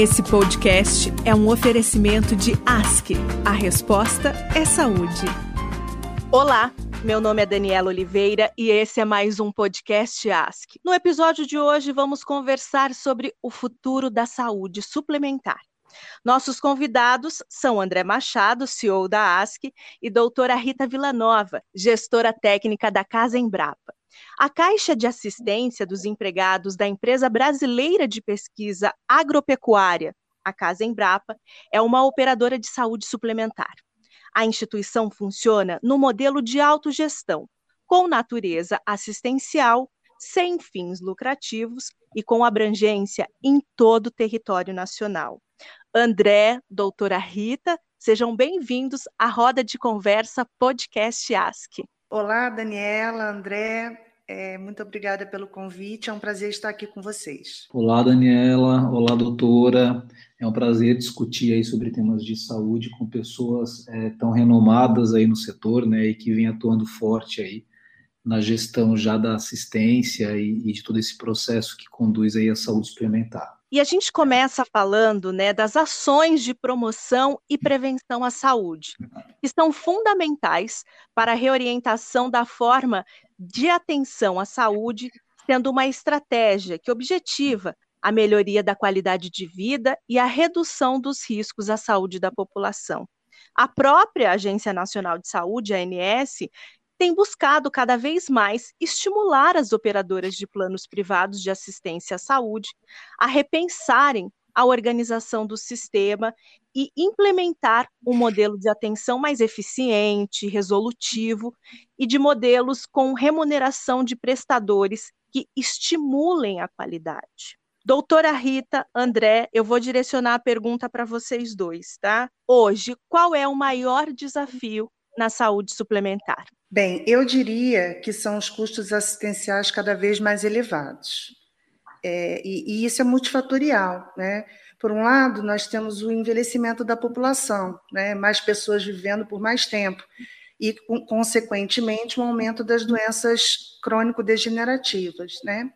Esse podcast é um oferecimento de ASC. A resposta é saúde. Olá, meu nome é Daniela Oliveira e esse é mais um podcast ASC. No episódio de hoje, vamos conversar sobre o futuro da saúde suplementar. Nossos convidados são André Machado, CEO da ASC, e doutora Rita Villanova, gestora técnica da Casa Embrapa. A Caixa de Assistência dos Empregados da Empresa Brasileira de Pesquisa Agropecuária, a Casa Embrapa, é uma operadora de saúde suplementar. A instituição funciona no modelo de autogestão, com natureza assistencial, sem fins lucrativos e com abrangência em todo o território nacional. André, doutora Rita, sejam bem-vindos à roda de conversa Podcast Ask. Olá, Daniela, André, é, muito obrigada pelo convite, é um prazer estar aqui com vocês. Olá, Daniela, olá, doutora. É um prazer discutir aí sobre temas de saúde com pessoas é, tão renomadas aí no setor, né, e que vêm atuando forte aí na gestão já da assistência e, e de todo esse processo que conduz aí à saúde suplementar. E a gente começa falando né, das ações de promoção e prevenção à saúde, que são fundamentais para a reorientação da forma de atenção à saúde, sendo uma estratégia que objetiva a melhoria da qualidade de vida e a redução dos riscos à saúde da população. A própria Agência Nacional de Saúde, ANS, tem buscado cada vez mais estimular as operadoras de planos privados de assistência à saúde a repensarem a organização do sistema e implementar um modelo de atenção mais eficiente, resolutivo e de modelos com remuneração de prestadores que estimulem a qualidade. Doutora Rita, André, eu vou direcionar a pergunta para vocês dois, tá? Hoje, qual é o maior desafio na saúde suplementar? Bem, eu diria que são os custos assistenciais cada vez mais elevados. É, e, e, isso é multifatorial, né? Por um lado, nós temos o envelhecimento da população, né? mais pessoas vivendo por mais tempo, e, consequentemente, um aumento das doenças crônico-degenerativas. Né?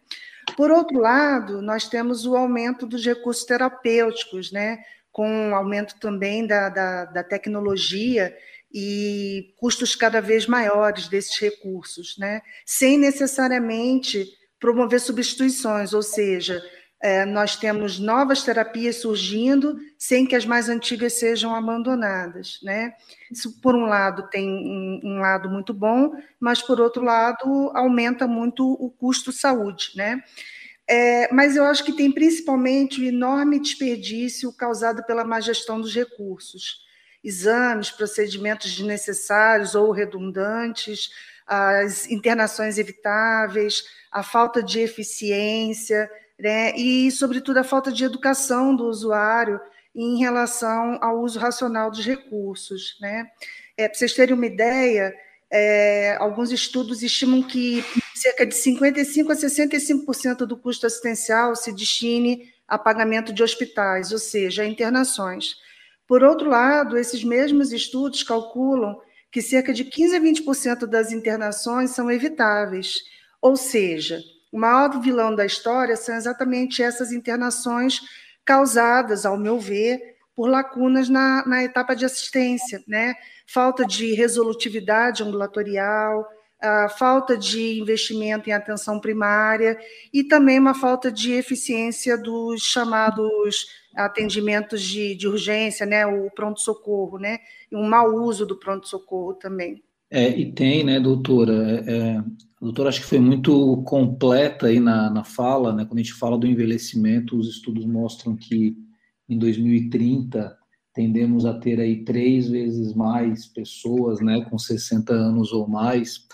Por outro lado, nós temos o aumento dos recursos terapêuticos, né? com o aumento também da, da, da tecnologia e custos cada vez maiores desses recursos, né? sem necessariamente promover substituições, ou seja, é, nós temos novas terapias surgindo sem que as mais antigas sejam abandonadas. Né? Isso, por um lado, tem um, um lado muito bom, mas, por outro lado, aumenta muito o custo saúde. Né? É, mas eu acho que tem principalmente o enorme desperdício causado pela má gestão dos recursos exames, procedimentos desnecessários ou redundantes, as internações evitáveis, a falta de eficiência, né? e, sobretudo, a falta de educação do usuário em relação ao uso racional dos recursos. Né? É, Para vocês terem uma ideia, é, alguns estudos estimam que cerca de 55% a 65% do custo assistencial se destine a pagamento de hospitais, ou seja, internações. Por outro lado, esses mesmos estudos calculam que cerca de 15 a 20% das internações são evitáveis, ou seja, o maior vilão da história são exatamente essas internações causadas, ao meu ver, por lacunas na, na etapa de assistência, né? Falta de resolutividade ambulatorial, a falta de investimento em atenção primária e também uma falta de eficiência dos chamados atendimentos de, de urgência, né, o pronto-socorro, né, e um mau uso do pronto-socorro também. É, e tem, né, doutora, é, a doutora acho que foi muito completa aí na, na fala, né, quando a gente fala do envelhecimento, os estudos mostram que em 2030 tendemos a ter aí três vezes mais pessoas, né, com 60 anos ou mais,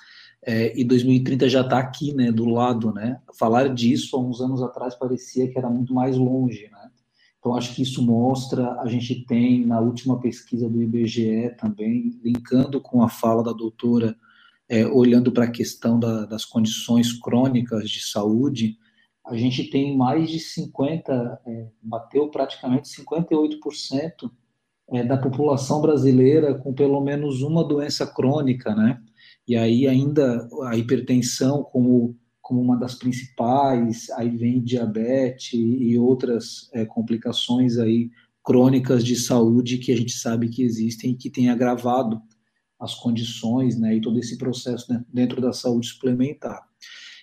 é, e 2030 já está aqui, né, do lado, né, falar disso há uns anos atrás parecia que era muito mais longe, né, então, acho que isso mostra, a gente tem na última pesquisa do IBGE também, linkando com a fala da doutora, é, olhando para a questão da, das condições crônicas de saúde, a gente tem mais de 50, é, bateu praticamente 58% é, da população brasileira com pelo menos uma doença crônica, né? E aí ainda a hipertensão como como uma das principais, aí vem diabetes e outras é, complicações aí crônicas de saúde que a gente sabe que existem e que tem agravado as condições, né, e todo esse processo dentro da saúde suplementar.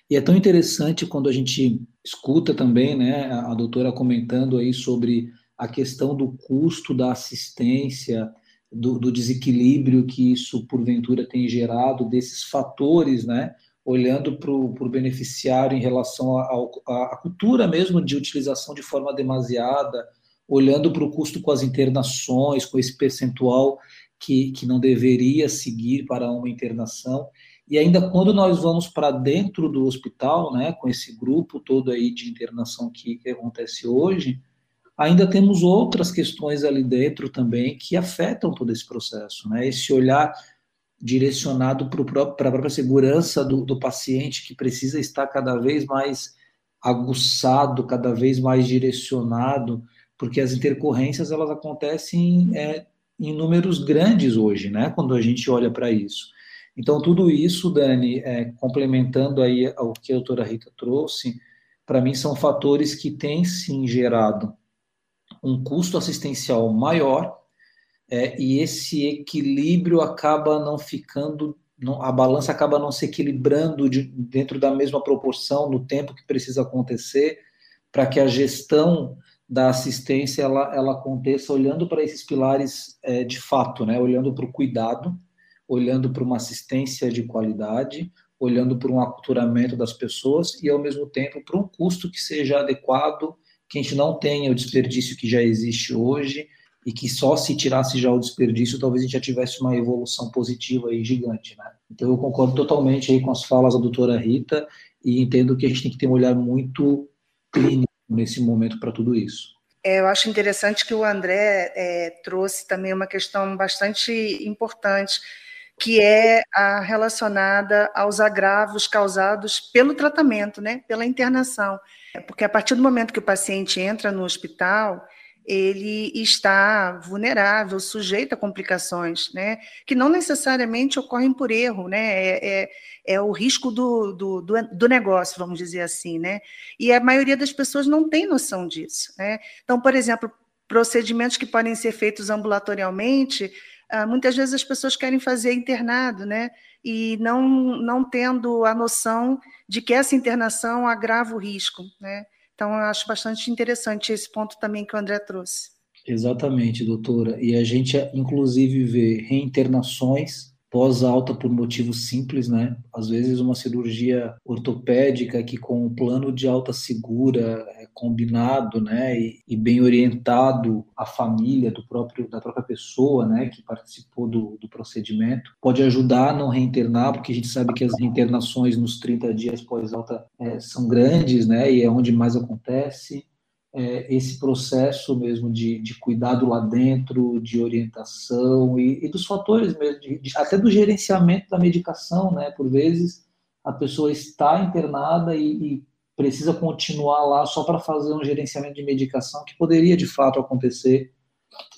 E é tão interessante quando a gente escuta também, né, a doutora comentando aí sobre a questão do custo da assistência, do, do desequilíbrio que isso porventura tem gerado, desses fatores, né, olhando para o beneficiário em relação à cultura mesmo de utilização de forma demasiada, olhando para o custo com as internações, com esse percentual que, que não deveria seguir para uma internação. E ainda quando nós vamos para dentro do hospital, né, com esse grupo todo aí de internação que, que acontece hoje, ainda temos outras questões ali dentro também que afetam todo esse processo, né? Esse olhar direcionado para a própria segurança do, do, paciente que precisa estar cada vez mais aguçado, cada vez mais direcionado, porque as intercorrências elas acontecem é, em números grandes hoje, né? Quando a gente olha para isso. Então, tudo isso, Dani, é, complementando aí ao que a doutora Rita trouxe, para mim são fatores que têm sim gerado um custo assistencial maior é, e esse equilíbrio acaba não ficando, não, a balança acaba não se equilibrando de, dentro da mesma proporção no tempo que precisa acontecer para que a gestão da assistência ela, ela aconteça olhando para esses pilares é, de fato, né? olhando para o cuidado, olhando para uma assistência de qualidade, olhando para um aculturamento das pessoas e, ao mesmo tempo, para um custo que seja adequado, que a gente não tenha o desperdício que já existe hoje e que só se tirasse já o desperdício, talvez a gente já tivesse uma evolução positiva e gigante, né? Então eu concordo totalmente aí com as falas da doutora Rita e entendo que a gente tem que ter um olhar muito clínico nesse momento para tudo isso. É, eu acho interessante que o André é, trouxe também uma questão bastante importante, que é a relacionada aos agravos causados pelo tratamento, né, pela internação. Porque a partir do momento que o paciente entra no hospital, ele está vulnerável, sujeito a complicações, né, que não necessariamente ocorrem por erro, né, é, é, é o risco do, do, do, negócio, vamos dizer assim, né, e a maioria das pessoas não tem noção disso, né. Então, por exemplo, procedimentos que podem ser feitos ambulatorialmente, ah, muitas vezes as pessoas querem fazer internado, né, e não, não tendo a noção de que essa internação agrava o risco, né, então, eu acho bastante interessante esse ponto também que o André trouxe. Exatamente, doutora. E a gente, inclusive, vê reinternações pós-alta por motivos simples, né? Às vezes uma cirurgia ortopédica que com o plano de alta segura é combinado, né, e, e, bem orientado à família do próprio da própria pessoa, né, que participou do, do procedimento, pode ajudar a não reinternar, porque a gente sabe que as reinternações nos 30 dias pós-alta é, são grandes, né, e é onde mais acontece é, esse processo mesmo de, de, cuidado lá dentro, de orientação e, e dos fatores mesmo, de, de, até do gerenciamento da medicação, né? Por vezes a pessoa está internada e, e precisa continuar lá só para fazer um gerenciamento de medicação que poderia de fato acontecer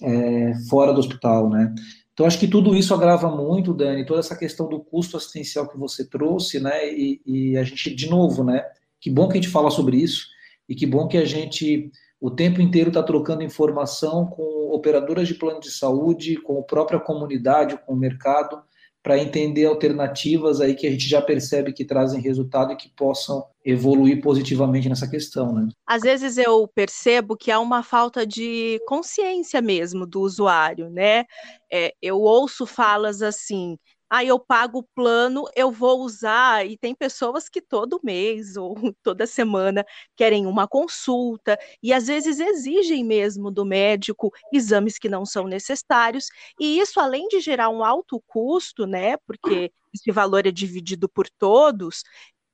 é, fora do hospital, né? Então acho que tudo isso agrava muito, Dani, toda essa questão do custo assistencial que você trouxe, né? E, e a gente de novo, né? Que bom que a gente fala sobre isso e que bom que a gente o tempo inteiro está trocando informação com operadoras de plano de saúde, com a própria comunidade, com o mercado, para entender alternativas aí que a gente já percebe que trazem resultado e que possam evoluir positivamente nessa questão, né? Às vezes eu percebo que há uma falta de consciência mesmo do usuário, né? É, eu ouço falas assim, aí eu pago o plano, eu vou usar, e tem pessoas que todo mês ou toda semana querem uma consulta, e às vezes exigem mesmo do médico exames que não são necessários, e isso além de gerar um alto custo, né, porque esse valor é dividido por todos,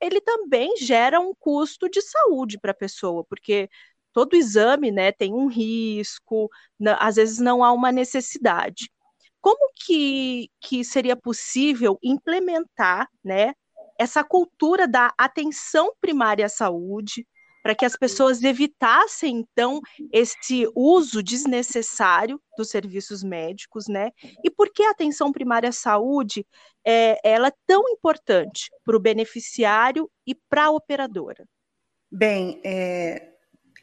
ele também gera um custo de saúde para a pessoa, porque todo exame, né, tem um risco, às vezes não há uma necessidade como que, que seria possível implementar né, essa cultura da atenção primária à saúde para que as pessoas evitassem, então, esse uso desnecessário dos serviços médicos, né? E por que a atenção primária à saúde é, ela é tão importante para o beneficiário e para a operadora? Bem, é,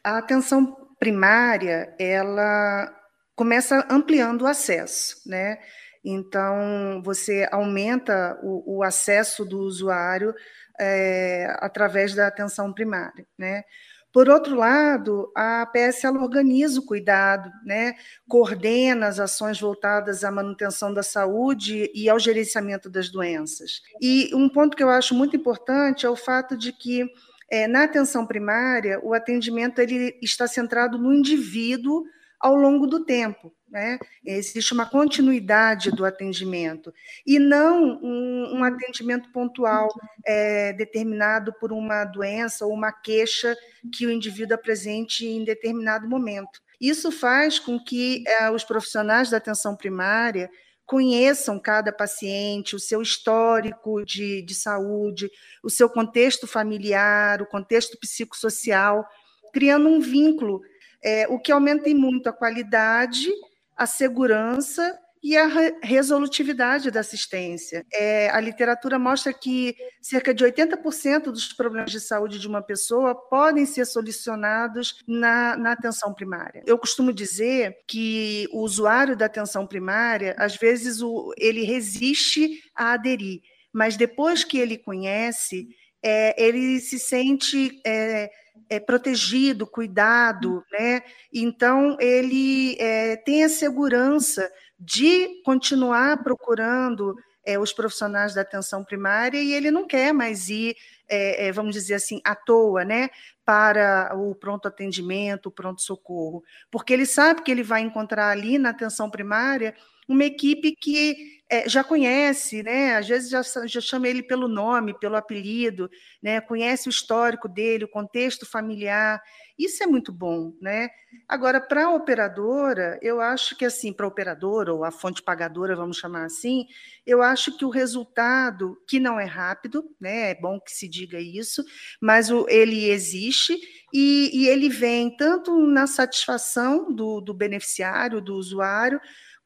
a atenção primária, ela começa ampliando o acesso, né? Então, você aumenta o, o acesso do usuário é, através da atenção primária, né? Por outro lado, a APS ela organiza o cuidado, né? coordena as ações voltadas à manutenção da saúde e ao gerenciamento das doenças. E um ponto que eu acho muito importante é o fato de que é, na atenção primária o atendimento ele está centrado no indivíduo ao longo do tempo. Né? Existe uma continuidade do atendimento e não um, um atendimento pontual é, determinado por uma doença ou uma queixa que o indivíduo apresente em determinado momento. Isso faz com que é, os profissionais da atenção primária conheçam cada paciente, o seu histórico de, de saúde, o seu contexto familiar, o contexto psicossocial, criando um vínculo, é, o que aumenta muito a qualidade a segurança e a resolutividade da assistência. É, a literatura mostra que cerca de 80% dos problemas de saúde de uma pessoa podem ser solucionados na, na, atenção primária. Eu costumo dizer que o usuário da atenção primária, às vezes, o, ele resiste a aderir, mas depois que ele conhece, é, ele se sente. É, é, protegido, cuidado, né? Então ele é, tem a segurança de continuar procurando é, os profissionais da atenção primária e ele não quer mais ir, é, é, vamos dizer assim, à toa, né? Para o pronto atendimento, o pronto socorro, porque ele sabe que ele vai encontrar ali na atenção primária uma equipe que é, já conhece, né? Às vezes já, já chama ele pelo nome, pelo apelido, né? Conhece o histórico dele, o contexto familiar. Isso é muito bom, né? Agora, para a operadora, eu acho que assim, para a operadora ou a fonte pagadora, vamos chamar assim, eu acho que o resultado, que não é rápido, né? É bom que se diga isso, mas o, ele existe e, e ele vem tanto na satisfação do, do beneficiário, do usuário,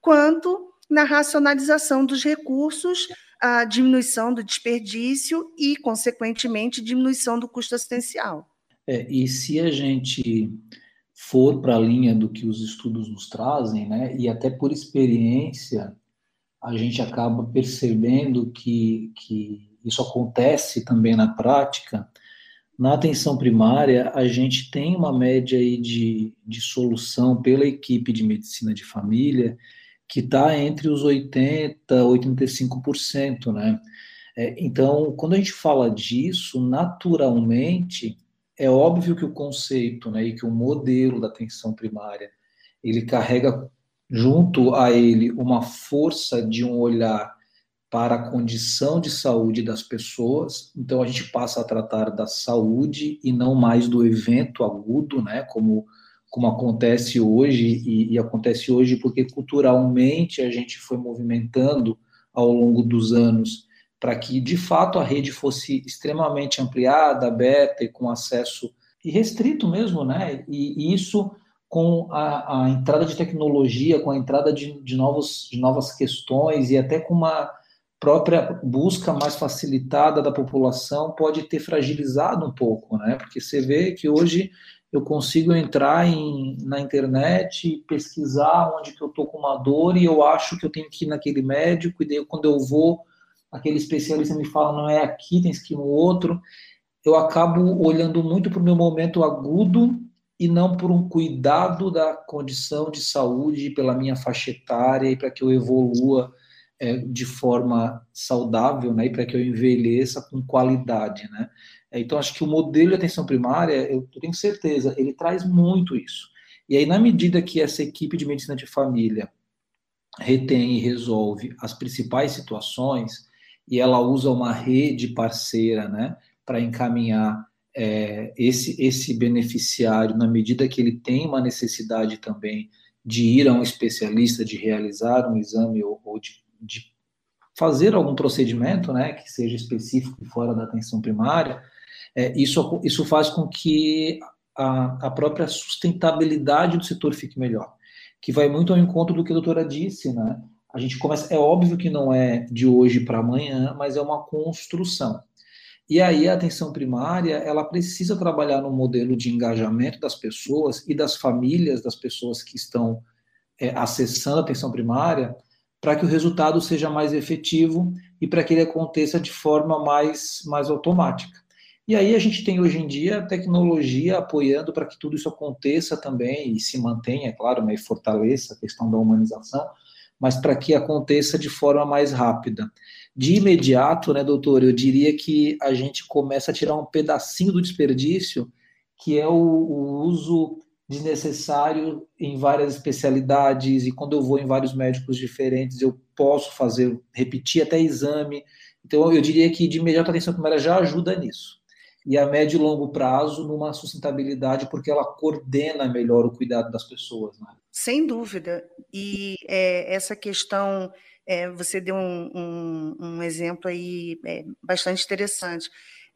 quanto na racionalização dos recursos, a diminuição do desperdício e, consequentemente, diminuição do custo assistencial. É, e se a gente for para a linha do que os estudos nos trazem, né, e até por experiência, a gente acaba percebendo que, que isso acontece também na prática. Na atenção primária, a gente tem uma média aí de, de solução pela equipe de medicina de família que está entre os 80% e 85%, né? É, então, quando a gente fala disso, naturalmente, é óbvio que o conceito né, e que o modelo da atenção primária, ele carrega junto a ele uma força de um olhar para a condição de saúde das pessoas, então a gente passa a tratar da saúde e não mais do evento agudo, né, como como acontece hoje, e, e, acontece hoje porque culturalmente a gente foi movimentando ao longo dos anos para que de fato a rede fosse extremamente ampliada, aberta e com acesso e restrito mesmo, né? E, e isso com a, a, entrada de tecnologia, com a entrada de, de, novos, de novas questões e até com uma própria busca mais facilitada da população pode ter fragilizado um pouco, né? Porque você vê que hoje eu consigo entrar em, na internet, pesquisar onde que eu estou com uma dor e eu acho que eu tenho que ir naquele médico, e daí quando eu vou, aquele especialista me fala, não é aqui, tem que ir no outro. Eu acabo olhando muito para o meu momento agudo e não por um cuidado da condição de saúde pela minha faixa etária e para que eu evolua é, de forma saudável, né, e para que eu envelheça com qualidade, né. É, então, acho que o modelo de atenção primária, eu tenho certeza, ele traz muito isso. E aí, na medida que essa equipe de medicina de família retém e resolve as principais situações, e ela usa uma rede parceira, né, para encaminhar é, esse, esse beneficiário, na medida que ele tem uma necessidade também de ir a um especialista, de realizar um exame ou, ou de, de fazer algum procedimento, né, que seja específico fora da atenção primária, é, isso, isso faz com que a, a própria sustentabilidade do setor fique melhor, que vai muito ao encontro do que a doutora disse, né? A gente começa, é óbvio que não é de hoje para amanhã, mas é uma construção. E aí a atenção primária, ela precisa trabalhar no modelo de engajamento das pessoas e das famílias das pessoas que estão é, acessando a atenção primária, para que o resultado seja mais efetivo e para que ele aconteça de forma mais, mais automática. E aí a gente tem hoje em dia tecnologia apoiando para que tudo isso aconteça também e se mantenha, é claro, né, e fortaleça a questão da humanização, mas para que aconteça de forma mais rápida. De imediato, né, doutor, eu diria que a gente começa a tirar um pedacinho do desperdício, que é o, o uso desnecessário em várias especialidades, e quando eu vou em vários médicos diferentes, eu posso fazer, repetir até exame. Então, eu diria que de imediato a atenção primária já ajuda nisso. E a médio e longo prazo, numa sustentabilidade, porque ela coordena melhor o cuidado das pessoas. Né? Sem dúvida. E é, essa questão, é, você deu um, um, um exemplo aí é, bastante interessante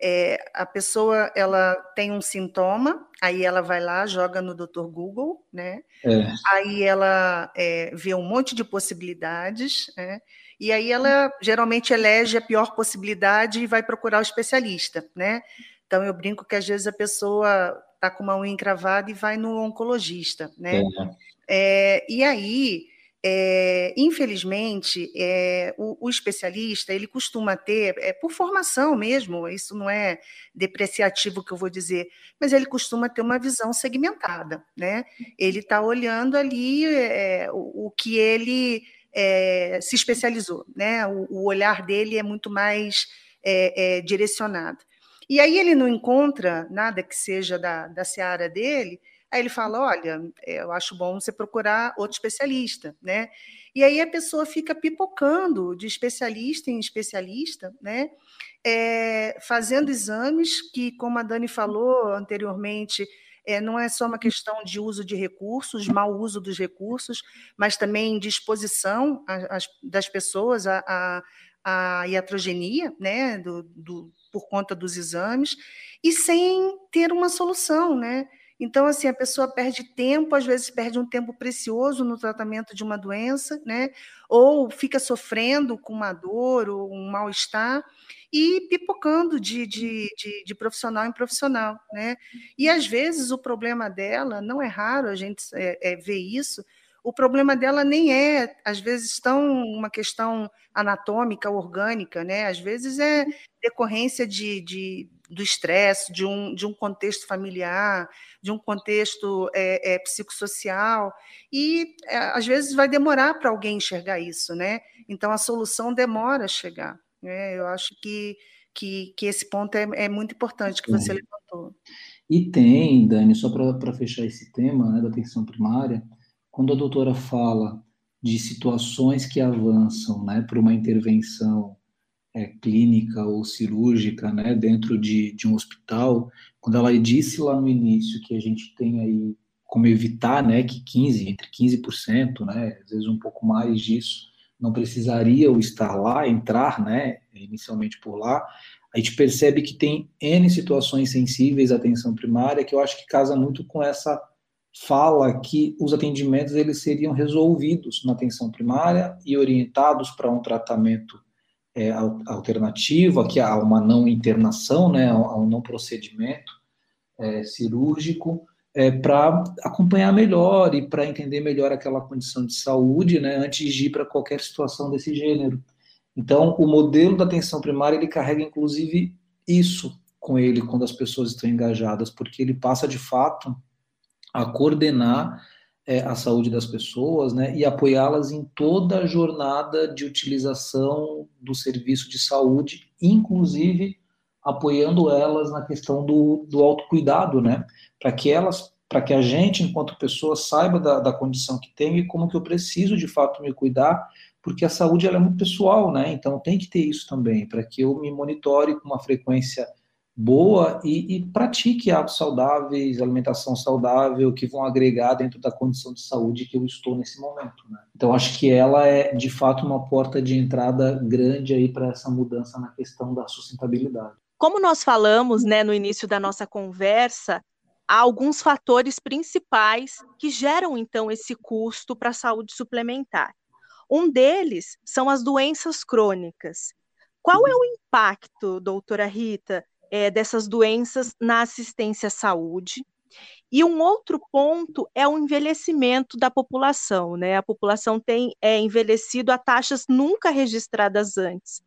é, a pessoa ela tem um sintoma, aí ela vai lá, joga no Dr. Google, né? É. Aí ela é, vê um monte de possibilidades, né? E aí ela geralmente elege a pior possibilidade e vai procurar o especialista, né? Então eu brinco que às vezes a pessoa está com uma unha encravada e vai no oncologista, né? É. é e aí é, infelizmente, é, o, o, especialista ele costuma ter, é, por formação mesmo, isso não é depreciativo que eu vou dizer, mas ele costuma ter uma visão segmentada, né? Ele está olhando ali é, o, o, que ele é, se especializou, né? O, o, olhar dele é muito mais direcionado. E aí ele não encontra nada que seja da, da seara dele, Aí ele fala: olha, é, eu acho bom você procurar outro especialista, né? E aí a pessoa fica pipocando de especialista em especialista, né? É, fazendo exames que, como a Dani falou anteriormente, é, não é só uma questão de uso de recursos, mau uso dos recursos, mas também de exposição das pessoas à, à, à iatrogenia, né? Do, do, por conta dos exames, e sem ter uma solução, né? Então, assim, a pessoa perde tempo, às vezes perde um tempo precioso no tratamento de uma doença, né? Ou fica sofrendo com uma dor ou um mal-estar e pipocando de, de, de, de, profissional em profissional, né? E às vezes o problema dela, não é raro a gente é, é, ver isso, o problema dela nem é, às vezes, tão uma questão anatômica, orgânica, né? Às vezes é decorrência de, de do estresse, de um, de um contexto familiar, de um contexto é, é, psicossocial, e é, às vezes vai demorar para alguém enxergar isso, né? Então a solução demora a chegar. Né? Eu acho que, que, que esse ponto é, é muito importante que você levantou. E tem, Dani, só para fechar esse tema né, da atenção primária, quando a doutora fala de situações que avançam né, para uma intervenção é, clínica ou cirúrgica, né, dentro de, de um hospital, quando ela disse lá no início que a gente tem aí como evitar, né, que 15, entre 15%, né, às vezes um pouco mais disso, não precisaria estar lá, entrar, né, inicialmente por lá, a gente percebe que tem N situações sensíveis à atenção primária, que eu acho que casa muito com essa fala que os atendimentos eles seriam resolvidos na atenção primária e orientados para um tratamento é, alternativa, que há uma não internação, né, a um não procedimento é, cirúrgico, é, para acompanhar melhor e para entender melhor aquela condição de saúde, né, antes de ir para qualquer situação desse gênero. Então, o modelo da atenção primária ele carrega inclusive isso com ele quando as pessoas estão engajadas, porque ele passa de fato a coordenar é, a saúde das pessoas né, e apoiá-las em toda a jornada de utilização do serviço de saúde, inclusive apoiando elas na questão do, do autocuidado, né, para que elas, para que a gente, enquanto pessoa, saiba da, da condição que tem e como que eu preciso de fato me cuidar, porque a saúde ela é muito pessoal, né, então tem que ter isso também, para que eu me monitore com uma frequência boa e, e, pratique hábitos saudáveis, alimentação saudável, que vão agregar dentro da condição de saúde que eu estou nesse momento. Né? Então, acho que ela é, de fato, uma porta de entrada grande aí para essa mudança na questão da sustentabilidade. Como nós falamos né, no início da nossa conversa, há alguns fatores principais que geram, então, esse custo para a saúde suplementar. Um deles são as doenças crônicas. Qual é o impacto, doutora Rita, é, dessas doenças na assistência à saúde? E um outro ponto é o envelhecimento da população, né? A população tem é, envelhecido a taxas nunca registradas antes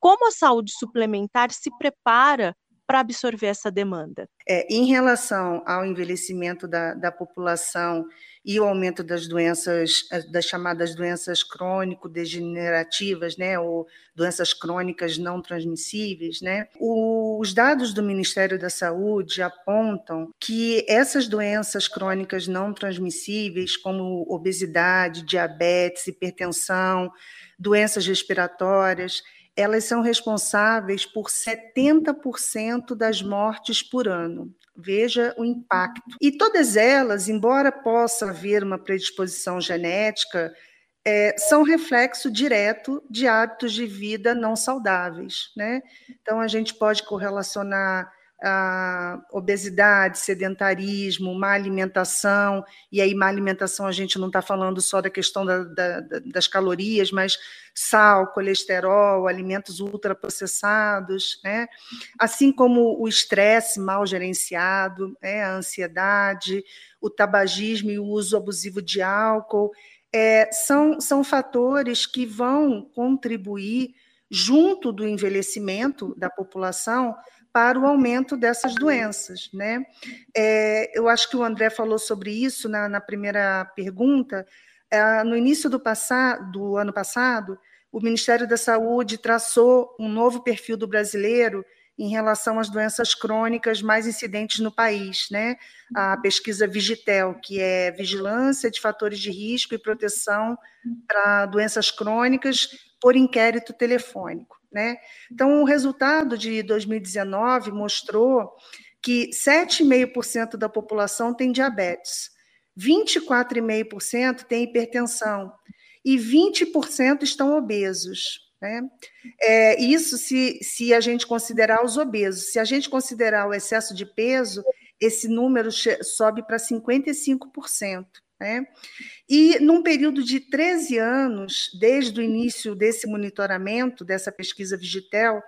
como a saúde suplementar se prepara para absorver essa demanda? É, em relação ao envelhecimento da, da população e o aumento das doenças, das chamadas doenças crônico-degenerativas, né, ou doenças crônicas não transmissíveis, né, os dados do Ministério da Saúde apontam que essas doenças crônicas não transmissíveis, como obesidade, diabetes, hipertensão, doenças respiratórias, elas são responsáveis por 70% das mortes por ano. Veja o impacto. E todas elas, embora possa haver uma predisposição genética, é, são reflexo direto de hábitos de vida não saudáveis. Né? Então, a gente pode correlacionar a obesidade, sedentarismo, má alimentação, e aí má alimentação a gente não está falando só da questão da, da, das calorias, mas sal, colesterol, alimentos ultraprocessados, né? assim como o estresse mal gerenciado, né? a ansiedade, o tabagismo e o uso abusivo de álcool, é, são, são fatores que vão contribuir junto do envelhecimento da população para o aumento dessas doenças. Né? É, eu acho que o André falou sobre isso na, na primeira pergunta. É, no início do, do ano passado, o Ministério da Saúde traçou um novo perfil do brasileiro em relação às doenças crônicas mais incidentes no país, né? A pesquisa Vigitel, que é vigilância de fatores de risco e proteção para doenças crônicas por inquérito telefônico. Né? Então, o resultado de 2019 mostrou que 7,5% da população tem diabetes, 24,5% tem hipertensão e 20% estão obesos. Né? É, isso se, se a gente considerar os obesos. Se a gente considerar o excesso de peso, esse número sobe para 55%. Né? E num período de 13 anos, desde o início desse monitoramento, dessa pesquisa Vigitel,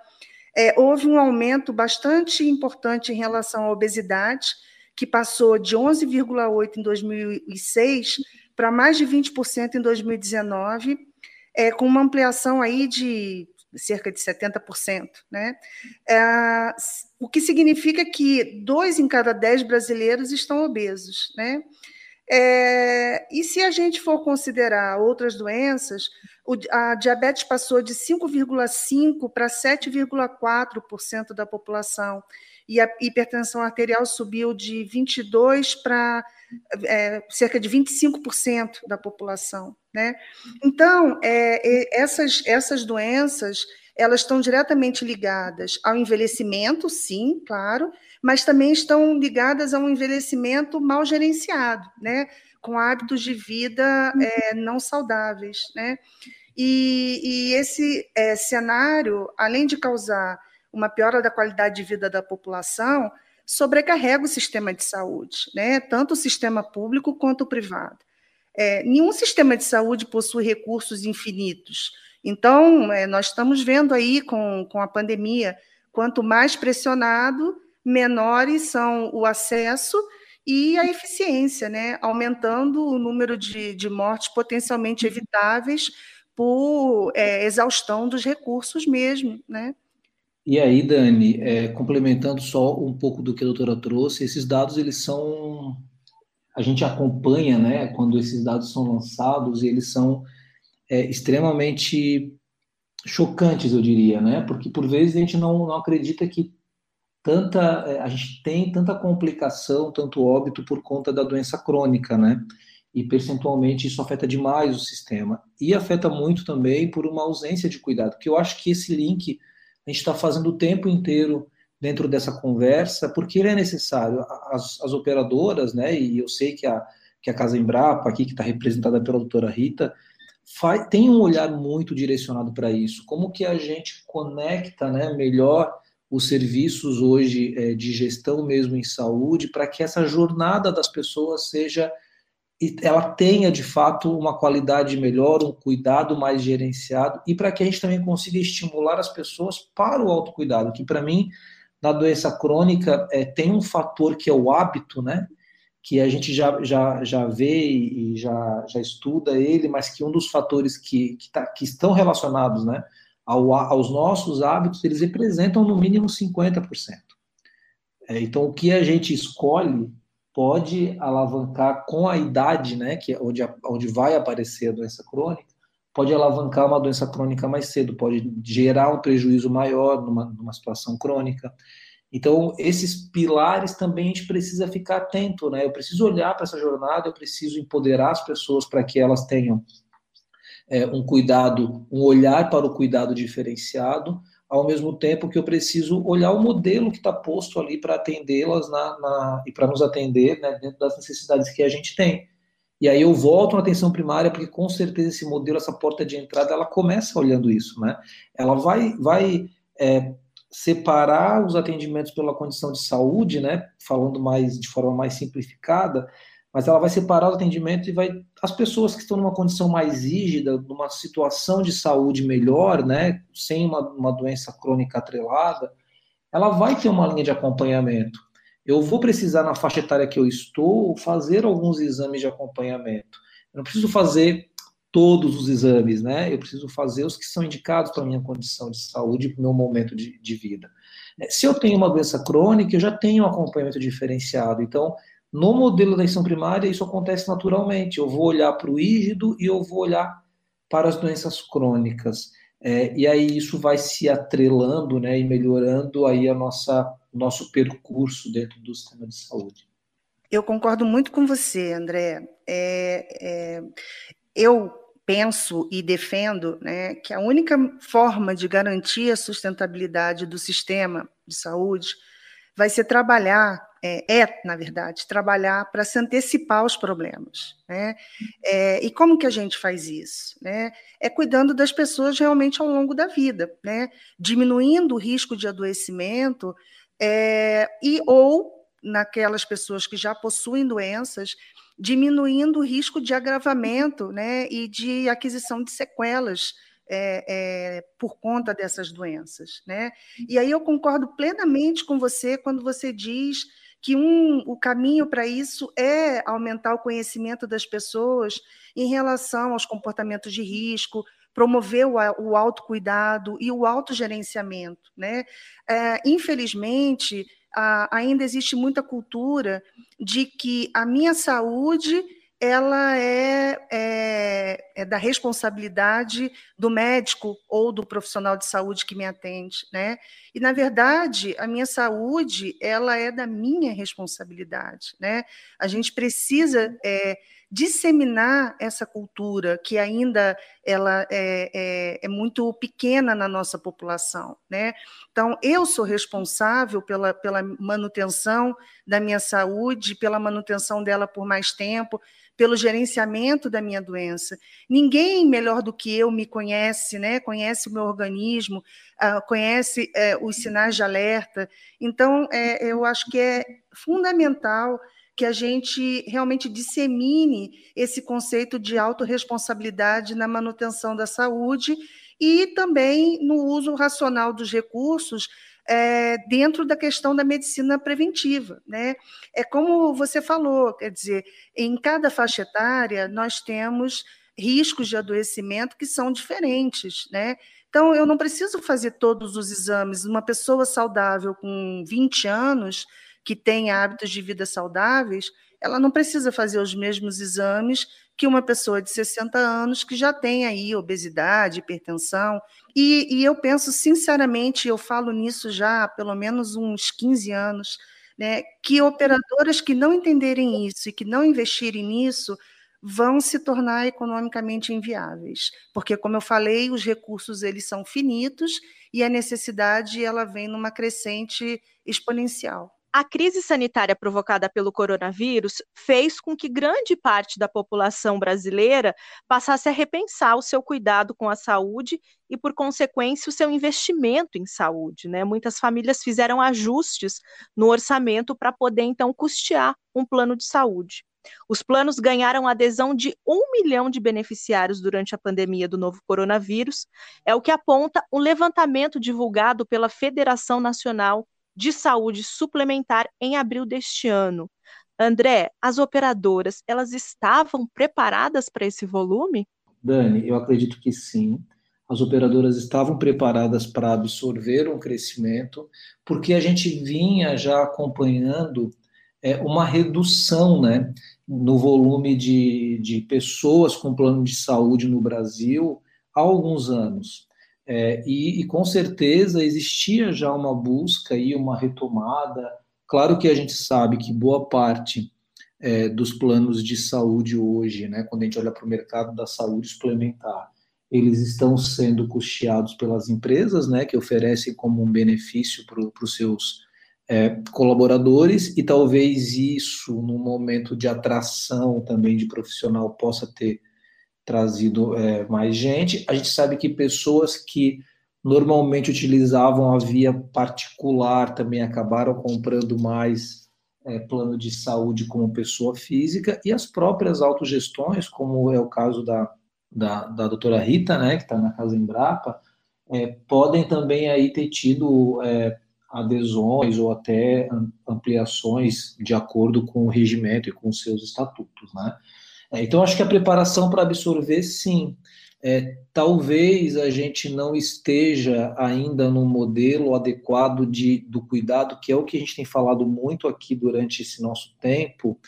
é, houve um aumento bastante importante em relação à obesidade, que passou de 11,8% em 2006 para mais de 20% em 2019, é, com uma ampliação aí de cerca de 70%. Né? É, o que significa que dois em cada dez brasileiros estão obesos. Né? É, e se a gente for considerar outras doenças, o, a diabetes passou de 5,5% para 7,4% da população, e a hipertensão arterial subiu de 22% para é, cerca de 25% da população. Né? Então, é, essas, essas doenças elas estão diretamente ligadas ao envelhecimento, sim, claro, mas também estão ligadas a um envelhecimento mal gerenciado, né? com hábitos de vida é, não saudáveis. Né? E, e esse é, cenário, além de causar uma piora da qualidade de vida da população, sobrecarrega o sistema de saúde, né? tanto o sistema público quanto o privado. É, nenhum sistema de saúde possui recursos infinitos. Então, é, nós estamos vendo aí com, com a pandemia, quanto mais pressionado, menores são o acesso e a eficiência, né? aumentando o número de, de mortes potencialmente evitáveis por é, exaustão dos recursos mesmo. Né? E aí, Dani, é, complementando só um pouco do que a doutora trouxe, esses dados eles são a gente acompanha, né, quando esses dados são lançados, eles são é, extremamente chocantes, eu diria, né, porque por vezes a gente não, não acredita que tanta é, a gente tem tanta complicação, tanto óbito por conta da doença crônica, né? E percentualmente isso afeta demais o sistema e afeta muito também por uma ausência de cuidado. Que eu acho que esse link a gente está fazendo o tempo inteiro dentro dessa conversa, porque ele é necessário. As, as operadoras, né? E eu sei que a que a Casa Embrapa aqui que está representada pela doutora Rita faz, tem um olhar muito direcionado para isso. Como que a gente conecta, né? Melhor os serviços hoje é, de gestão mesmo em saúde, para que essa jornada das pessoas seja ela tenha de fato uma qualidade melhor, um cuidado mais gerenciado e para que a gente também consiga estimular as pessoas para o autocuidado, que para mim na doença crônica é, tem um fator que é o hábito, né? Que a gente já, já, já vê e já, já estuda ele, mas que um dos fatores que, que, tá, que estão relacionados né, ao, aos nossos hábitos, eles representam no mínimo 50%. É, então, o que a gente escolhe pode alavancar com a idade, né, que é onde, onde vai aparecer a doença crônica, pode alavancar uma doença crônica mais cedo, pode gerar um prejuízo maior numa, numa situação crônica. Então, esses pilares também a gente precisa ficar atento, né? Eu preciso olhar para essa jornada, eu preciso empoderar as pessoas para que elas tenham é, um cuidado, um olhar para o cuidado diferenciado, ao mesmo tempo que eu preciso olhar o modelo que está posto ali para atendê-las na, na, e para nos atender né, dentro das necessidades que a gente tem. E aí eu volto na atenção primária, porque com certeza esse modelo, essa porta de entrada, ela começa olhando isso, né? Ela vai, vai é, separar os atendimentos pela condição de saúde, né? Falando mais de forma mais simplificada, mas ela vai separar o atendimento e vai as pessoas que estão numa condição mais rígida, numa situação de saúde melhor, né, sem uma, uma doença crônica atrelada, ela vai ter uma linha de acompanhamento. Eu vou precisar na faixa etária que eu estou fazer alguns exames de acompanhamento. Eu não preciso fazer todos os exames, né? Eu preciso fazer os que são indicados para minha condição de saúde, para o meu momento de, de vida. Se eu tenho uma doença crônica, eu já tenho um acompanhamento diferenciado. Então, no modelo da atenção primária, isso acontece naturalmente. Eu vou olhar para o rígido e eu vou olhar para as doenças crônicas. É, e aí isso vai se atrelando né, e melhorando aí a nossa nosso percurso dentro do sistema de saúde. Eu concordo muito com você, André. É, é, eu penso e defendo né, que a única forma de garantir a sustentabilidade do sistema de saúde vai ser trabalhar é, é, na verdade, trabalhar para se antecipar aos problemas. Né? É, e como que a gente faz isso? Né? É cuidando das pessoas realmente ao longo da vida, né? diminuindo o risco de adoecimento é, e ou naquelas pessoas que já possuem doenças, diminuindo o risco de agravamento né? e de aquisição de sequelas é, é, por conta dessas doenças. Né? E aí eu concordo plenamente com você quando você diz que um, o caminho para isso é aumentar o conhecimento das pessoas em relação aos comportamentos de risco, promover o, o autocuidado e o autogerenciamento. Né? É, infelizmente, ainda existe muita cultura de que a minha saúde ela é, é, é, da responsabilidade do médico ou do profissional de saúde que me atende, né? E na verdade a minha saúde ela é da minha responsabilidade, né? A gente precisa é, disseminar essa cultura que ainda ela é, é, é, muito pequena na nossa população, né? Então eu sou responsável pela, pela manutenção da minha saúde, pela manutenção dela por mais tempo pelo gerenciamento da minha doença. Ninguém melhor do que eu me conhece, né? conhece o meu organismo, uh, conhece uh, os sinais de alerta. Então, é, eu acho que é fundamental que a gente realmente dissemine esse conceito de autorresponsabilidade na manutenção da saúde e também no uso racional dos recursos é, dentro da questão da medicina preventiva. Né? É como você falou, quer dizer, em cada faixa etária nós temos riscos de adoecimento que são diferentes. Né? Então, eu não preciso fazer todos os exames. Uma pessoa saudável com 20 anos, que tem hábitos de vida saudáveis, ela não precisa fazer os mesmos exames que uma pessoa de 60 anos que já tem aí obesidade, hipertensão. E, e eu penso, sinceramente, eu falo nisso já há pelo menos uns 15 anos, né, que operadoras que não entenderem isso e que não investirem nisso vão se tornar economicamente inviáveis, porque como eu falei, os recursos eles são finitos e a necessidade ela vem numa crescente exponencial. A crise sanitária provocada pelo coronavírus fez com que grande parte da população brasileira passasse a repensar o seu cuidado com a saúde e, por consequência, o seu investimento em saúde. Né? Muitas famílias fizeram ajustes no orçamento para poder, então, custear um plano de saúde. Os planos ganharam adesão de um milhão de beneficiários durante a pandemia do novo coronavírus, é o que aponta um levantamento divulgado pela Federação Nacional de saúde suplementar em abril deste ano. André, as operadoras, elas estavam preparadas para esse volume? Dani, eu acredito que sim. As operadoras estavam preparadas para absorver um crescimento, porque a gente vinha já acompanhando é, uma redução né, no volume de, de pessoas com plano de saúde no Brasil há alguns anos. É, e, e, com certeza existia já uma busca e uma retomada. Claro que a gente sabe que boa parte é, dos planos de saúde hoje, né, quando a gente olha para o mercado da saúde suplementar, eles estão sendo custeados pelas empresas, né, que oferecem como um benefício para os seus é, colaboradores, e talvez isso, no momento de atração também de profissional, possa ter trazido é, mais gente. A gente sabe que pessoas que normalmente utilizavam a via particular também acabaram comprando mais é, plano de saúde como pessoa física e as próprias autogestões, como é o caso da, da, da doutora Rita, né, que está na Casa Embrapa, é, podem também aí ter tido é, adesões ou até ampliações de acordo com o regimento e com seus estatutos, né? É, então, acho que a preparação para absorver, sim. É, talvez a gente não esteja ainda no modelo adequado de, do cuidado, que é o que a gente tem falado muito aqui durante esse nosso tempo,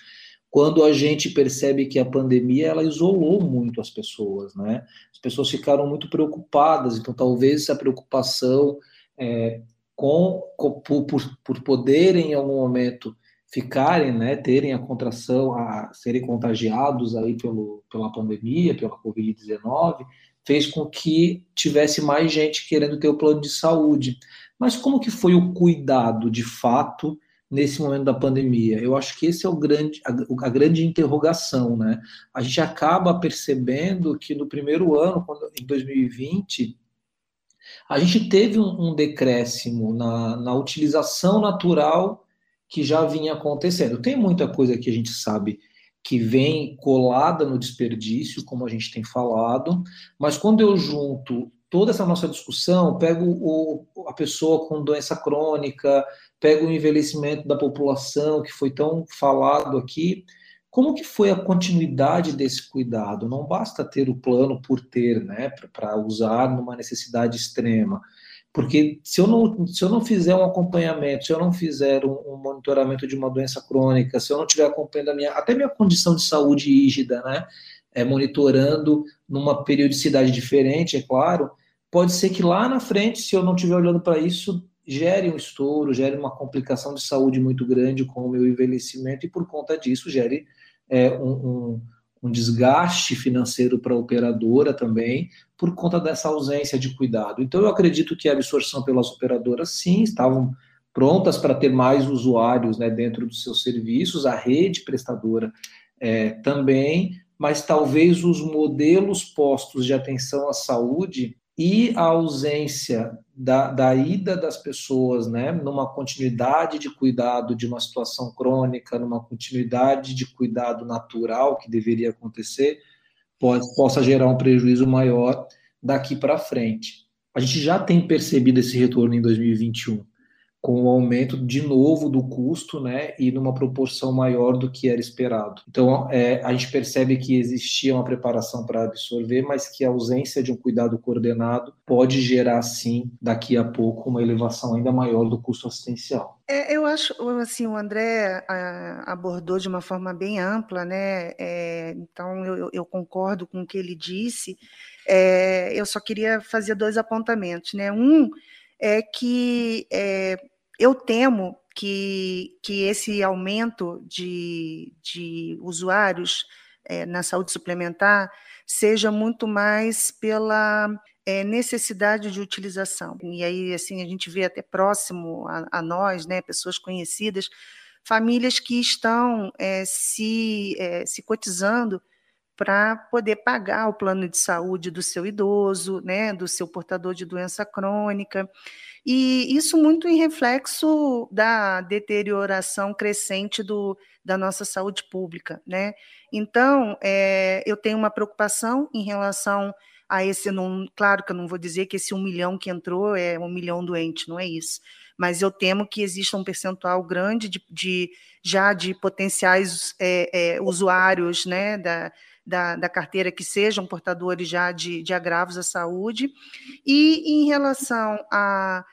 quando a gente percebe que a pandemia ela isolou muito as pessoas, né? As pessoas ficaram muito preocupadas, então talvez essa preocupação é, com, com por, por poderem em algum momento ficarem, né, terem a contração, a serem contagiados aí pelo, pela pandemia, pela Covid-19, fez com que tivesse mais gente querendo ter o plano de saúde. Mas como que foi o cuidado, de fato, nesse momento da pandemia? Eu acho que esse é o grande, a, a grande interrogação, né? A gente acaba percebendo que no primeiro ano, quando, em 2020, a gente teve um, um decréscimo na, na utilização natural que já vinha acontecendo. Tem muita coisa que a gente sabe que vem colada no desperdício, como a gente tem falado, mas quando eu junto toda essa nossa discussão, pego o, a pessoa com doença crônica, pego o envelhecimento da população, que foi tão falado aqui, como que foi a continuidade desse cuidado? Não basta ter o plano por ter, né, para usar numa necessidade extrema. Porque se eu não, se eu não fizer um acompanhamento, se eu não fizer um, um monitoramento de uma doença crônica, se eu não tiver acompanhando a minha, até minha condição de saúde rígida, né, é, monitorando numa periodicidade diferente, é claro, pode ser que lá na frente, se eu não estiver olhando para isso, gere um estouro, gere uma complicação de saúde muito grande com o meu envelhecimento e por conta disso gere é, um, um um desgaste financeiro para a operadora também, por conta dessa ausência de cuidado. Então, eu acredito que a absorção pelas operadoras, sim, estavam prontas para ter mais usuários né, dentro dos seus serviços, a rede prestadora é, também, mas talvez os modelos postos de atenção à saúde e a ausência da, da ida das pessoas, né, numa continuidade de cuidado de uma situação crônica, numa continuidade de cuidado natural que deveria acontecer, pode, possa gerar um prejuízo maior daqui para frente. A gente já tem percebido esse retorno em 2021 com o aumento de novo do custo, né, e numa proporção maior do que era esperado. Então, é, a gente percebe que existia uma preparação para absorver, mas que a ausência de um cuidado coordenado pode gerar, sim, daqui a pouco, uma elevação ainda maior do custo assistencial. É, eu acho, assim, o André a, abordou de uma forma bem ampla, né, é, então eu, eu, concordo com o que ele disse, é, eu só queria fazer dois apontamentos, né, um é que é, eu temo que, que esse aumento de, de usuários é, na saúde suplementar seja muito mais pela é, necessidade de utilização. E aí, assim, a gente vê até próximo a, a nós, né, pessoas conhecidas, famílias que estão é, se, se cotizando para poder pagar o plano de saúde do seu idoso, né, do seu portador de doença crônica. E isso muito em reflexo da deterioração crescente do, da nossa saúde pública. Né? Então, é, eu tenho uma preocupação em relação a esse. Não, claro que eu não vou dizer que esse um milhão que entrou é um milhão doente, não é isso. Mas eu temo que exista um percentual grande de, de já de potenciais é, é, usuários né, da, da, da, carteira que sejam portadores já de, de agravos à saúde. E em relação a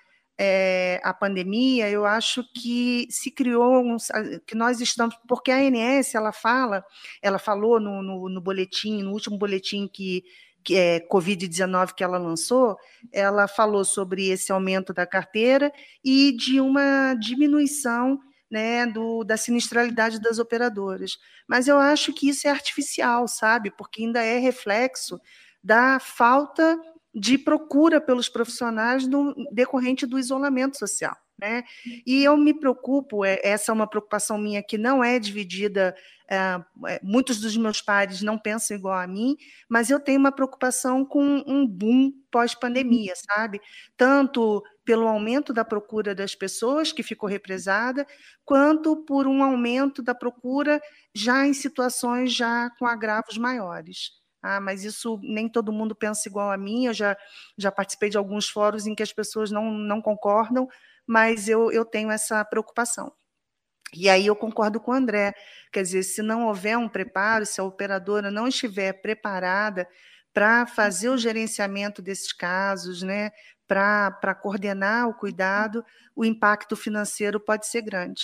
é, a pandemia, eu acho que se criou um, que nós estamos, porque a ANS ela fala, ela falou no, no, no boletim, no último boletim que que é Covid-19 que ela lançou, ela falou sobre esse aumento da carteira e de uma diminuição né, do, da sinistralidade das operadoras. Mas eu acho que isso é artificial, sabe? Porque ainda é reflexo da falta de procura pelos profissionais no decorrente do isolamento social. Né? E eu me preocupo, é, essa é uma preocupação minha que não é dividida, é, é, muitos dos meus pares não pensam igual a mim, mas eu tenho uma preocupação com um boom pós-pandemia, sabe? Tanto pelo aumento da procura das pessoas, que ficou represada, quanto por um aumento da procura já em situações já com agravos maiores. Ah, mas isso nem todo mundo pensa igual a mim. Eu já, já participei de alguns fóruns em que as pessoas não, não concordam, mas eu, eu tenho essa preocupação. E aí eu concordo com o André. Quer dizer, se não houver um preparo, se a operadora não estiver preparada para fazer o gerenciamento desses casos, né, para coordenar o cuidado, o impacto financeiro pode ser grande.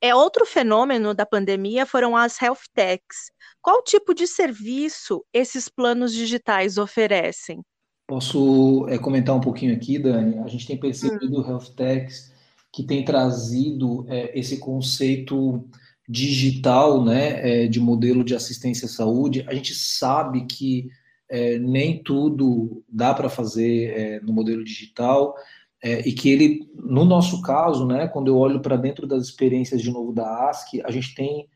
É outro fenômeno da pandemia foram as health techs. Qual tipo de serviço esses planos digitais oferecem? Posso é, comentar um pouquinho aqui, Dani? A gente tem percebido hum. health techs que tem trazido é, esse conceito digital, né, é, de modelo de assistência à saúde. A gente sabe que é, nem tudo dá para fazer é, no modelo digital. É, e que ele, no nosso caso, né, quando eu olho para dentro das experiências de novo da ASC, a gente tem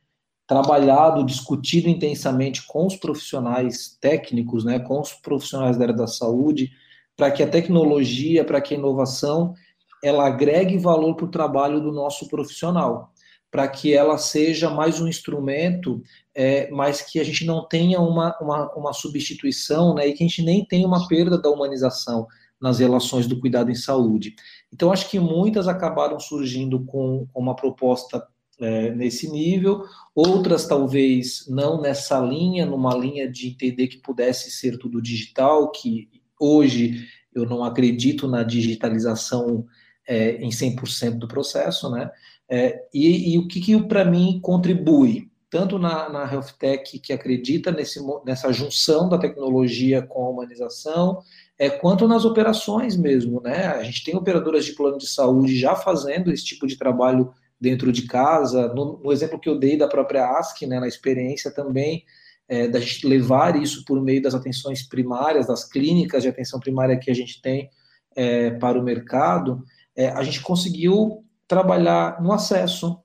trabalhado, discutido intensamente com os profissionais técnicos, né, com os profissionais da área da saúde, para que a tecnologia, para que a inovação, ela agregue valor para o trabalho do nosso profissional, para que ela seja mais um instrumento, é, mas que a gente não tenha uma, uma, uma substituição, né, e que a gente nem tenha uma perda da humanização nas relações do cuidado em saúde. Então, acho que muitas acabaram surgindo com uma proposta é, nesse nível, outras talvez não nessa linha, numa linha de entender que pudesse ser tudo digital, que hoje eu não acredito na digitalização é, em 100% do processo, né? É, e, e, o que, que para mim contribui? Tanto na, na Health Tech, que acredita nesse, nessa junção da tecnologia com a humanização, é, quanto nas operações mesmo, né? A gente tem operadoras de plano de saúde já fazendo esse tipo de trabalho dentro de casa. No, no exemplo que eu dei da própria ASC, né, na experiência também, é, da gente levar isso por meio das atenções primárias, das clínicas de atenção primária que a gente tem é, para o mercado, é, a gente conseguiu trabalhar no acesso,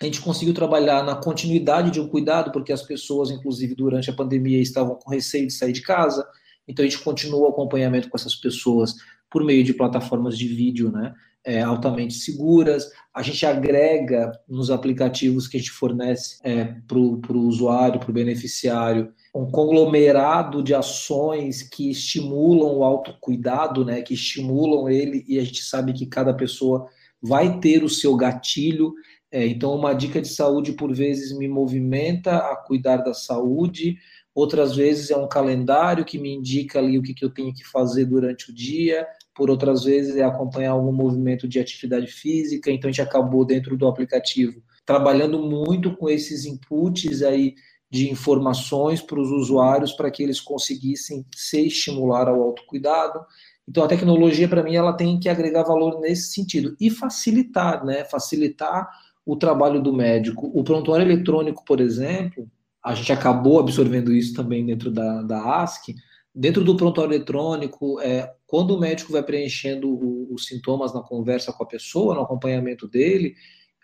a gente conseguiu trabalhar na continuidade de um cuidado, porque as pessoas, inclusive durante a pandemia, estavam com receio de sair de casa, então a gente continua o acompanhamento com essas pessoas por meio de plataformas de vídeo, né? É, altamente seguras. A gente agrega nos aplicativos que a gente fornece é, para o usuário, para o beneficiário, um conglomerado de ações que estimulam o autocuidado, né? Que estimulam ele e a gente sabe que cada pessoa vai ter o seu gatilho. É, então, uma dica de saúde por vezes me movimenta a cuidar da saúde, outras vezes é um calendário que me indica ali o que, que eu tenho que fazer durante o dia, por outras vezes é acompanhar algum movimento de atividade física, então a gente acabou dentro do aplicativo trabalhando muito com esses inputs aí de informações para os usuários para que eles conseguissem se estimular ao autocuidado. Então a tecnologia para mim ela tem que agregar valor nesse sentido e facilitar, né? Facilitar o trabalho do médico. O prontuário eletrônico, por exemplo, a gente acabou absorvendo isso também dentro da, da ASC, Dentro do prontuário eletrônico, é, quando o médico vai preenchendo o, os sintomas na conversa com a pessoa, no acompanhamento dele,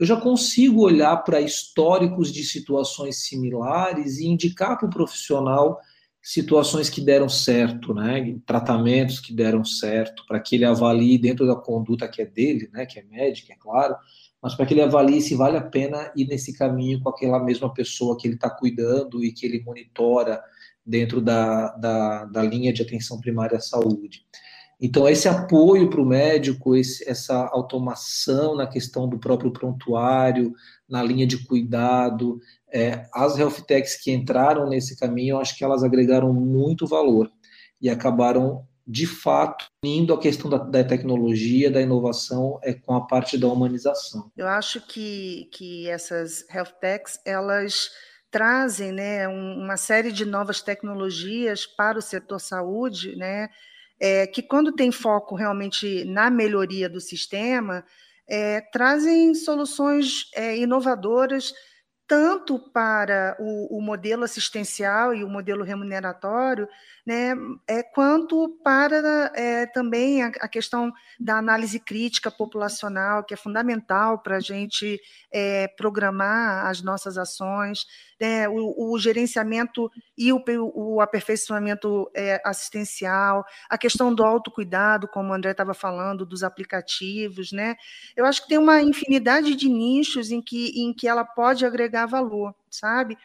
eu já consigo olhar para históricos de situações similares e indicar para o profissional situações que deram certo, né, tratamentos que deram certo, para que ele avalie dentro da conduta que é dele, né, que é médica, é claro, mas para que ele avalie se vale a pena ir nesse caminho com aquela mesma pessoa que ele está cuidando e que ele monitora dentro da, da, da, linha de atenção primária à saúde. Então, esse apoio para o médico, esse, essa automação na questão do próprio prontuário, na linha de cuidado, é, as health techs que entraram nesse caminho, eu acho que elas agregaram muito valor e acabaram, de fato, indo a questão da, da, tecnologia, da inovação, é, com a parte da humanização. Eu acho que, que essas health techs, elas trazem né, uma série de novas tecnologias para o setor saúde, né, é, que quando tem foco realmente na melhoria do sistema, é, trazem soluções é, inovadoras tanto para o, o, modelo assistencial e o modelo remuneratório, né, é, quanto para é, também a, a, questão da análise crítica populacional, que é fundamental para a gente é, programar as nossas ações, né, o, o, gerenciamento e o, o aperfeiçoamento é, assistencial, a questão do autocuidado, como o André estava falando, dos aplicativos. Né? Eu acho que tem uma infinidade de nichos em que, em que ela pode agregar valor, sabe?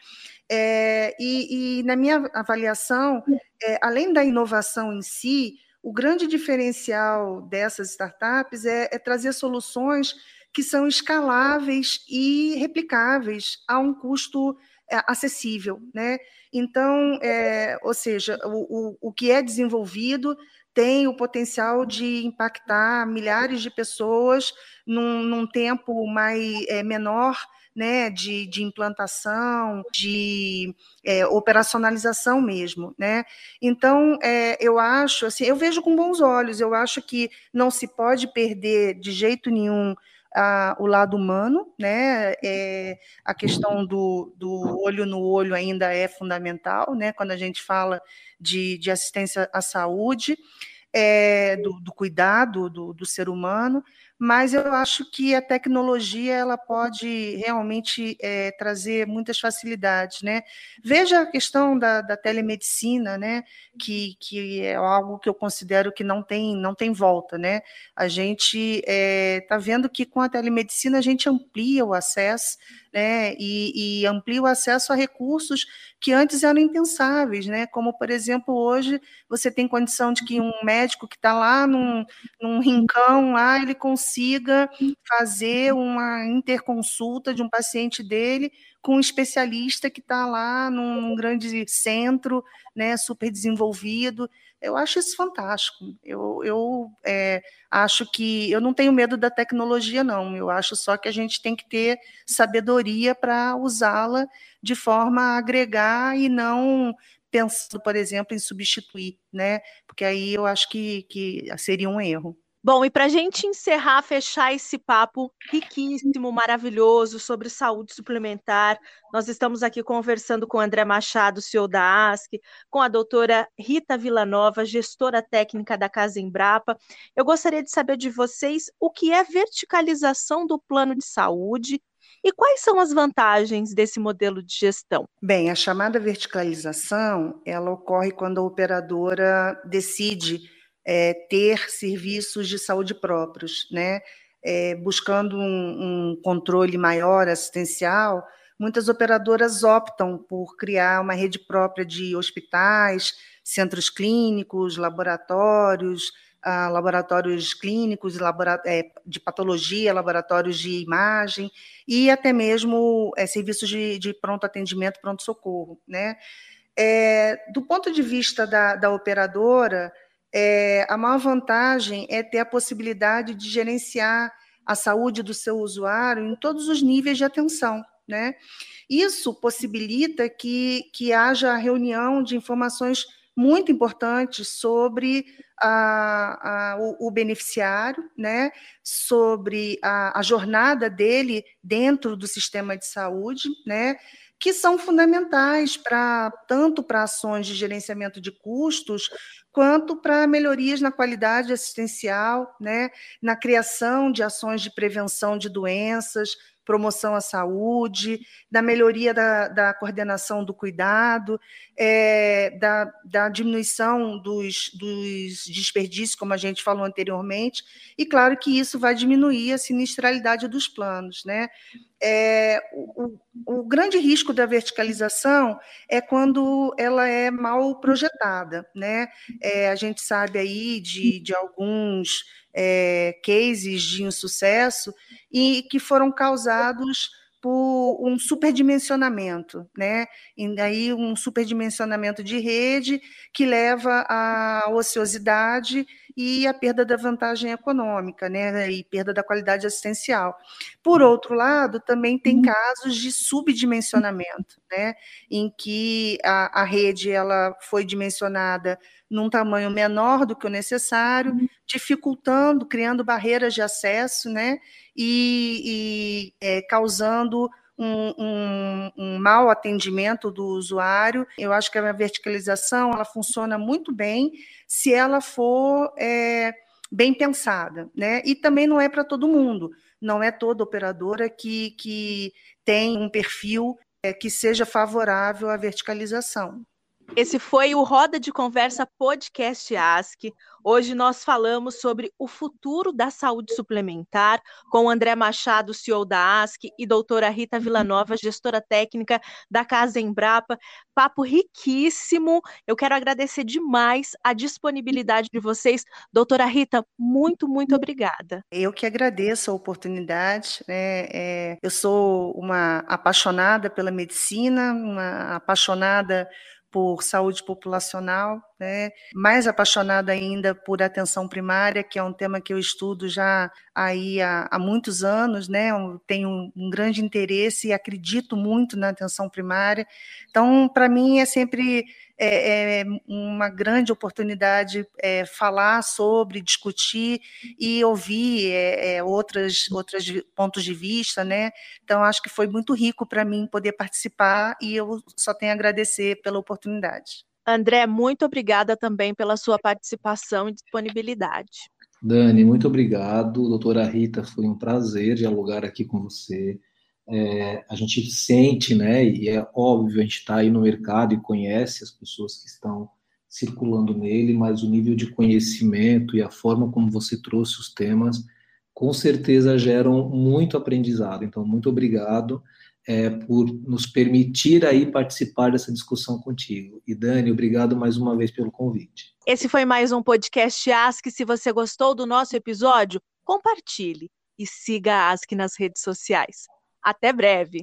É, e, e, na minha avaliação, é, além da inovação em si, o grande diferencial dessas startups é, é trazer soluções que são escaláveis e replicáveis a um custo é, acessível, né? Então, é, ou seja, o, o, o que é desenvolvido tem o potencial de impactar milhares de pessoas num, num tempo mais é, menor, né, de, de implantação, de é, operacionalização mesmo, né? Então, é, eu acho, assim, eu vejo com bons olhos. Eu acho que não se pode perder de jeito nenhum a, o lado humano, né? É, a questão do, do olho no olho ainda é fundamental, né? Quando a gente fala de, de assistência à saúde, é, do, do, cuidado do, do ser humano, mas eu acho que a tecnologia ela pode realmente é, trazer muitas facilidades, né? Veja a questão da, da, telemedicina, né? Que, que é algo que eu considero que não tem não tem volta, né? A gente está é, tá vendo que com a telemedicina a gente amplia o acesso né, e, e, amplia o acesso a recursos que antes eram impensáveis, né, como, por exemplo, hoje você tem condição de que um médico que está lá num, num rincão, lá, ele consiga fazer uma interconsulta de um paciente dele com um especialista que está lá num, grande centro, né, super desenvolvido, eu acho isso fantástico. Eu, eu é, acho que eu não tenho medo da tecnologia, não. Eu acho só que a gente tem que ter sabedoria para usá-la de forma a agregar e não pensando, por exemplo, em substituir, né? Porque aí eu acho que, que seria um erro. Bom, e para a gente encerrar, fechar esse papo riquíssimo, maravilhoso sobre saúde suplementar, nós estamos aqui conversando com André Machado, CEO da ASC, com a doutora Rita Villanova, gestora técnica da Casa Embrapa. Eu gostaria de saber de vocês o que é verticalização do plano de saúde e quais são as vantagens desse modelo de gestão? Bem, a chamada verticalização, ela ocorre quando a operadora decide é, ter serviços de saúde próprios, né? É, buscando um, um, controle maior assistencial, muitas operadoras optam por criar uma rede própria de hospitais, centros clínicos, laboratórios, ah, laboratórios clínicos é, de patologia, laboratórios de imagem e até mesmo é, serviços de, de, pronto atendimento, pronto socorro, né? É, do ponto de vista da, da operadora, é, a maior vantagem é ter a possibilidade de gerenciar a saúde do seu usuário em todos os níveis de atenção. Né? Isso possibilita que, que haja reunião de informações muito importantes sobre a, a, o, o, beneficiário, né? sobre a, a jornada dele dentro do sistema de saúde, né? Que são fundamentais para tanto para ações de gerenciamento de custos quanto para melhorias na qualidade assistencial, né, na criação de ações de prevenção de doenças, promoção à saúde, da melhoria da, da coordenação do cuidado, é, da, da, diminuição dos, dos desperdícios, como a gente falou anteriormente, e claro que isso vai diminuir a sinistralidade dos planos. Né? É, o, o, grande risco da verticalização é quando ela é mal projetada. Né? É, a gente sabe aí de, de alguns é, cases de insucesso e que foram causados por um superdimensionamento, né? E daí um superdimensionamento de rede que leva à ociosidade e à perda da vantagem econômica, né? E perda da qualidade assistencial. Por outro lado, também tem uhum. casos de subdimensionamento, né? Em que a, a rede ela foi dimensionada num tamanho menor do que o necessário, uhum. dificultando, criando barreiras de acesso, né? E, e é, causando um, um, um, mau atendimento do usuário. Eu acho que a verticalização ela funciona muito bem se ela for é, bem pensada, né? E também não é para todo mundo. Não é toda operadora que, que tem um perfil é, que seja favorável à verticalização. Esse foi o Roda de Conversa Podcast Ask. Hoje nós falamos sobre o futuro da saúde suplementar com André Machado, CEO da Ask, e doutora Rita Villanova, gestora técnica da Casa Embrapa. Papo riquíssimo. Eu quero agradecer demais a disponibilidade de vocês. Doutora Rita, muito, muito obrigada. Eu que agradeço a oportunidade. Né? É, eu sou uma apaixonada pela medicina, uma apaixonada por saúde populacional, né? mais apaixonada ainda por atenção primária, que é um tema que eu estudo já aí há, há muitos anos, né? Eu tenho um, um, grande interesse e acredito muito na atenção primária. Então, para mim é sempre é, é uma grande oportunidade é, falar sobre, discutir e ouvir é, é outras outros pontos de vista, né? Então acho que foi muito rico para mim poder participar e eu só tenho a agradecer pela oportunidade. André, muito obrigada também pela sua participação e disponibilidade. Dani, muito obrigado. Doutora Rita, foi um prazer dialogar aqui com você é, a gente sente, né, e é óbvio, a gente está aí no mercado e conhece as pessoas que estão circulando nele, mas o nível de conhecimento e a forma como você trouxe os temas, com certeza geram muito aprendizado. Então, muito obrigado é, por nos permitir aí participar dessa discussão contigo. E Dani, obrigado mais uma vez pelo convite. Esse foi mais um podcast Ask. Se você gostou do nosso episódio, compartilhe e siga a Ask nas redes sociais. Até breve!